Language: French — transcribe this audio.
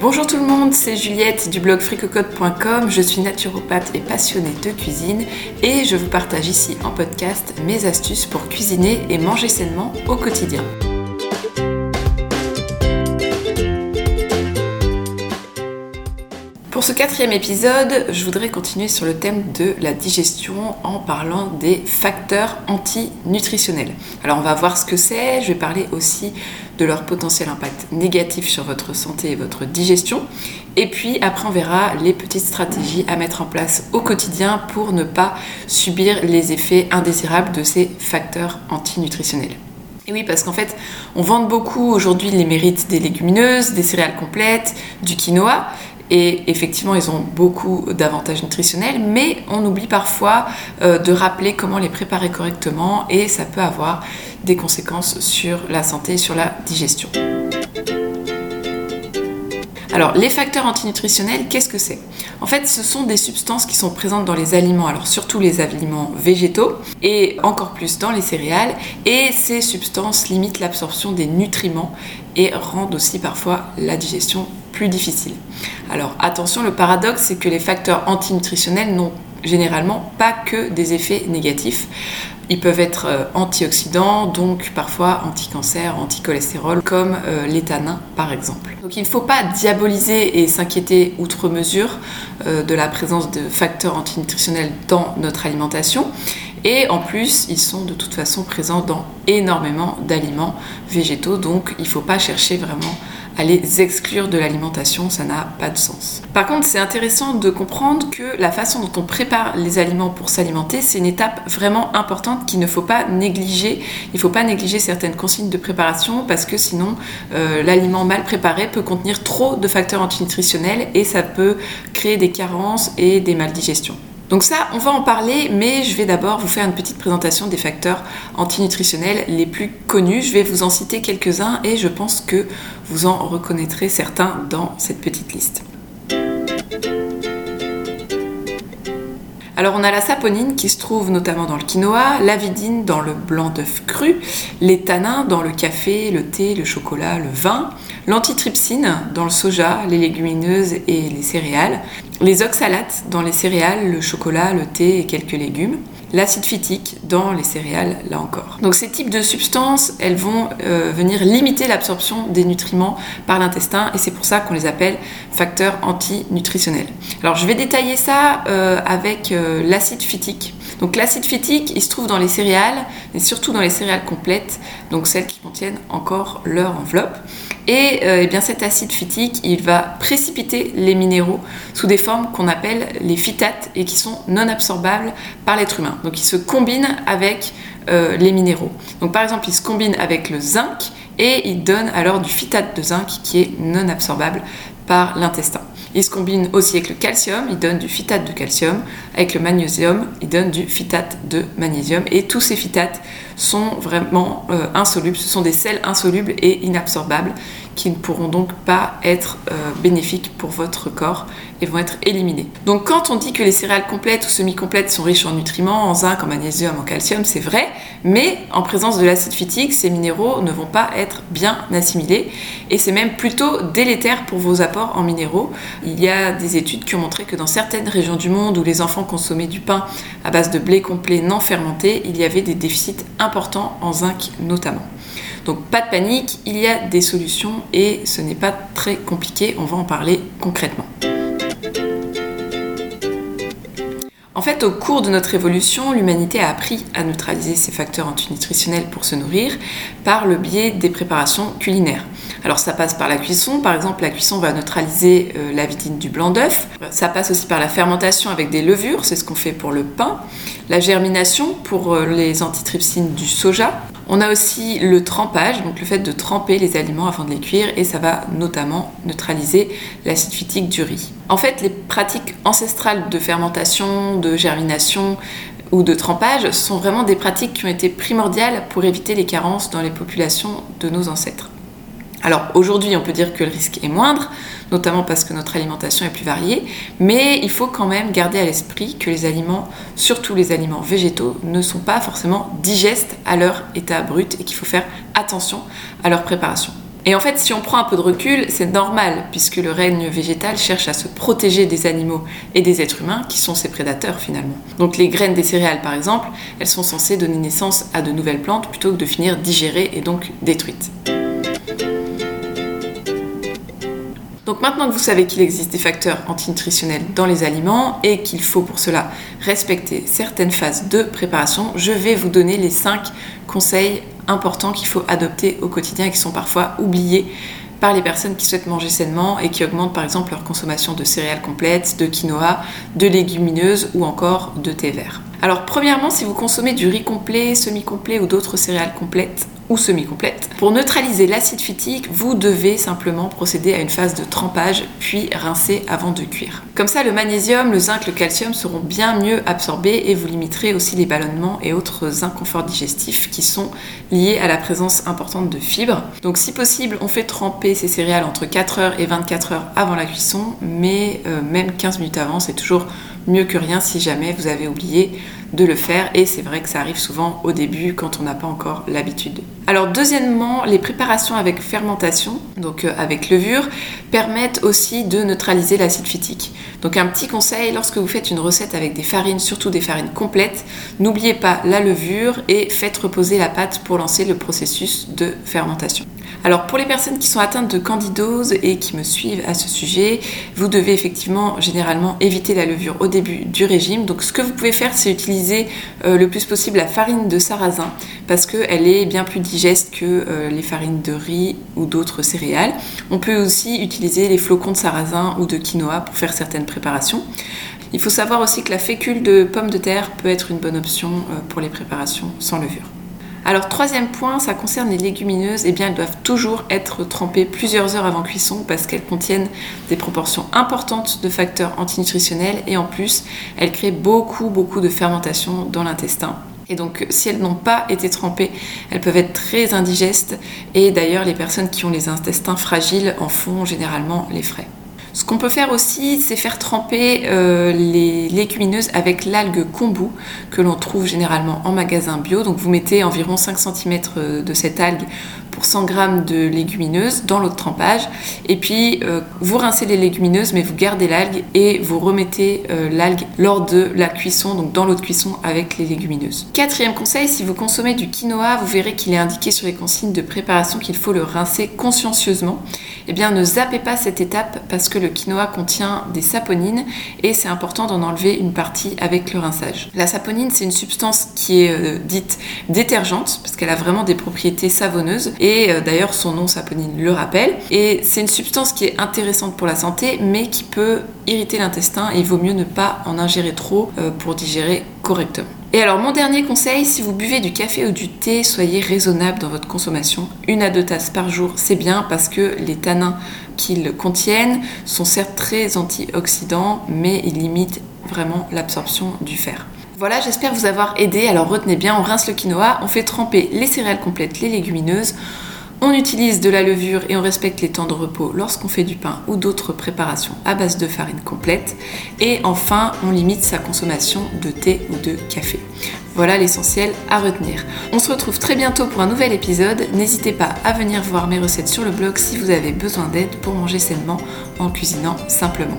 Bonjour tout le monde, c'est Juliette du blog fricocode.com. Je suis naturopathe et passionnée de cuisine et je vous partage ici en podcast mes astuces pour cuisiner et manger sainement au quotidien. Pour ce quatrième épisode, je voudrais continuer sur le thème de la digestion en parlant des facteurs antinutritionnels. Alors on va voir ce que c'est, je vais parler aussi de leur potentiel impact négatif sur votre santé et votre digestion. Et puis après on verra les petites stratégies à mettre en place au quotidien pour ne pas subir les effets indésirables de ces facteurs antinutritionnels. Et oui, parce qu'en fait, on vante beaucoup aujourd'hui les mérites des légumineuses, des céréales complètes, du quinoa, et effectivement, ils ont beaucoup d'avantages nutritionnels, mais on oublie parfois euh, de rappeler comment les préparer correctement et ça peut avoir des conséquences sur la santé et sur la digestion. Alors, les facteurs antinutritionnels, qu'est-ce que c'est? En fait, ce sont des substances qui sont présentes dans les aliments, alors surtout les aliments végétaux et encore plus dans les céréales, et ces substances limitent l'absorption des nutriments et rendent aussi parfois la digestion plus difficile. Alors attention, le paradoxe, c'est que les facteurs antinutritionnels n'ont généralement pas que des effets négatifs. Ils peuvent être euh, antioxydants, donc parfois anti-cancer, anti-cholestérol, comme euh, par exemple. Donc il ne faut pas diaboliser et s'inquiéter outre mesure euh, de la présence de facteurs antinutritionnels dans notre alimentation. Et en plus, ils sont de toute façon présents dans énormément d'aliments végétaux, donc il ne faut pas chercher vraiment à les exclure de l'alimentation, ça n'a pas de sens. Par contre, c'est intéressant de comprendre que la façon dont on prépare les aliments pour s'alimenter, c'est une étape vraiment importante qu'il ne faut pas négliger. Il ne faut pas négliger certaines consignes de préparation parce que sinon, euh, l'aliment mal préparé peut contenir trop de facteurs antinutritionnels et ça peut créer des carences et des maldigestions. Donc ça, on va en parler, mais je vais d'abord vous faire une petite présentation des facteurs antinutritionnels les plus connus. Je vais vous en citer quelques-uns et je pense que vous en reconnaîtrez certains dans cette petite liste. Alors on a la saponine qui se trouve notamment dans le quinoa, l'avidine dans le blanc d'œuf cru, les tanins dans le café, le thé, le chocolat, le vin, l'antitrypsine dans le soja, les légumineuses et les céréales, les oxalates dans les céréales, le chocolat, le thé et quelques légumes, l'acide phytique dans les céréales, là encore. Donc ces types de substances, elles vont euh, venir limiter l'absorption des nutriments par l'intestin et c'est pour ça qu'on les appelle facteurs antinutritionnels. Alors je vais détailler ça euh, avec euh, l'acide phytique. Donc l'acide phytique, il se trouve dans les céréales, et surtout dans les céréales complètes, donc celles qui contiennent encore leur enveloppe. Et, euh, eh bien cet acide phytique, il va précipiter les minéraux sous des formes qu'on appelle les phytates et qui sont non absorbables par l'être humain. Donc il se combine avec euh, les minéraux. Donc par exemple, il se combine avec le zinc et il donne alors du phytate de zinc qui est non absorbable par l'intestin. Il se combine aussi avec le calcium, il donne du phytate de calcium. Avec le magnésium, il donne du phytate de magnésium. Et tous ces phytates sont vraiment euh, insolubles. Ce sont des sels insolubles et inabsorbables qui ne pourront donc pas être euh, bénéfiques pour votre corps et vont être éliminés. Donc quand on dit que les céréales complètes ou semi-complètes sont riches en nutriments, en zinc, en magnésium, en calcium, c'est vrai, mais en présence de l'acide phytique, ces minéraux ne vont pas être bien assimilés et c'est même plutôt délétère pour vos apports en minéraux. Il y a des études qui ont montré que dans certaines régions du monde où les enfants consommaient du pain à base de blé complet non fermenté, il y avait des déficits importants en zinc notamment. Donc pas de panique, il y a des solutions et ce n'est pas très compliqué, on va en parler concrètement. En fait, au cours de notre évolution, l'humanité a appris à neutraliser ces facteurs antinutritionnels pour se nourrir par le biais des préparations culinaires. Alors ça passe par la cuisson, par exemple la cuisson va neutraliser euh, la vitine du blanc d'œuf. Ça passe aussi par la fermentation avec des levures, c'est ce qu'on fait pour le pain. La germination pour euh, les antitrypsines du soja. On a aussi le trempage, donc le fait de tremper les aliments avant de les cuire et ça va notamment neutraliser l'acide phytique du riz. En fait, les pratiques ancestrales de fermentation, de germination, ou de trempage sont vraiment des pratiques qui ont été primordiales pour éviter les carences dans les populations de nos ancêtres. Alors aujourd'hui, on peut dire que le risque est moindre, notamment parce que notre alimentation est plus variée, mais il faut quand même garder à l'esprit que les aliments, surtout les aliments végétaux, ne sont pas forcément digestes à leur état brut et qu'il faut faire attention à leur préparation. Et en fait, si on prend un peu de recul, c'est normal, puisque le règne végétal cherche à se protéger des animaux et des êtres humains, qui sont ses prédateurs finalement. Donc les graines des céréales, par exemple, elles sont censées donner naissance à de nouvelles plantes plutôt que de finir digérées et donc détruites. Donc maintenant que vous savez qu'il existe des facteurs antinutritionnels dans les aliments et qu'il faut pour cela respecter certaines phases de préparation, je vais vous donner les 5 conseils importants qu'il faut adopter au quotidien et qui sont parfois oubliés par les personnes qui souhaitent manger sainement et qui augmentent par exemple leur consommation de céréales complètes, de quinoa, de légumineuses ou encore de thé vert. Alors premièrement, si vous consommez du riz complet, semi-complet ou d'autres céréales complètes, ou semi-complète. Pour neutraliser l'acide phytique, vous devez simplement procéder à une phase de trempage, puis rincer avant de cuire. Comme ça, le magnésium, le zinc, le calcium seront bien mieux absorbés et vous limiterez aussi les ballonnements et autres inconforts digestifs qui sont liés à la présence importante de fibres. Donc si possible, on fait tremper ces céréales entre 4 heures et 24 heures avant la cuisson, mais euh, même 15 minutes avant, c'est toujours mieux que rien si jamais vous avez oublié de le faire et c'est vrai que ça arrive souvent au début quand on n'a pas encore l'habitude. Alors deuxièmement, les préparations avec fermentation, donc euh, avec levure, permettent aussi de neutraliser l'acide phytique. Donc un petit conseil, lorsque vous faites une recette avec des farines, surtout des farines complètes, n'oubliez pas la levure et faites reposer la pâte pour lancer le processus de fermentation. Alors pour les personnes qui sont atteintes de candidose et qui me suivent à ce sujet, vous devez effectivement généralement éviter la levure au début du régime. Donc ce que vous pouvez faire, c'est utiliser euh, le plus possible la farine de sarrasin parce qu'elle est bien plus digeste que euh, les farines de riz ou d'autres céréales. On peut aussi utiliser les flocons de sarrasin ou de quinoa pour faire certaines préparations. Il faut savoir aussi que la fécule de pommes de terre peut être une bonne option euh, pour les préparations sans levure. Alors troisième point, ça concerne les légumineuses. Eh bien, elles doivent toujours être trempées plusieurs heures avant cuisson parce qu'elles contiennent des proportions importantes de facteurs antinutritionnels et en plus, elles créent beaucoup beaucoup de fermentation dans l'intestin. Et donc, si elles n'ont pas été trempées, elles peuvent être très indigestes. Et d'ailleurs, les personnes qui ont les intestins fragiles en font généralement les frais. Ce qu'on peut faire aussi, c'est faire tremper euh, les légumineuses avec l'algue kombu que l'on trouve généralement en magasin bio. Donc vous mettez environ 5 cm euh, de cette algue pour 100 g de légumineuses dans l'eau de trempage. Et puis euh, vous rincez les légumineuses, mais vous gardez l'algue et vous remettez l'algue lors de la cuisson, donc dans l'eau de cuisson avec les légumineuses. Quatrième conseil, si vous consommez du quinoa, vous verrez qu'il est indiqué sur les consignes de préparation qu'il faut le rincer consciencieusement. Eh bien, ne zappez pas cette étape parce que le quinoa contient des saponines et c'est important d'en enlever une partie avec le rinçage. La saponine, c'est une substance qui est euh, dite détergente parce qu'elle a vraiment des propriétés savonneuses et euh, d'ailleurs son nom saponine le rappelle. Et c'est une substance qui est intéressante pour la santé mais qui peut irriter l'intestin et il vaut mieux ne pas en ingérer trop euh, pour digérer correctement. Et alors mon dernier conseil, si vous buvez du café ou du thé, soyez raisonnable dans votre consommation. Une à deux tasses par jour, c'est bien parce que les tanins qu'ils contiennent sont certes très antioxydants, mais ils limitent vraiment l'absorption du fer. Voilà, j'espère vous avoir aidé. Alors retenez bien, on rince le quinoa, on fait tremper les céréales complètes, les légumineuses. On utilise de la levure et on respecte les temps de repos lorsqu'on fait du pain ou d'autres préparations à base de farine complète. Et enfin, on limite sa consommation de thé ou de café. Voilà l'essentiel à retenir. On se retrouve très bientôt pour un nouvel épisode. N'hésitez pas à venir voir mes recettes sur le blog si vous avez besoin d'aide pour manger sainement en cuisinant simplement.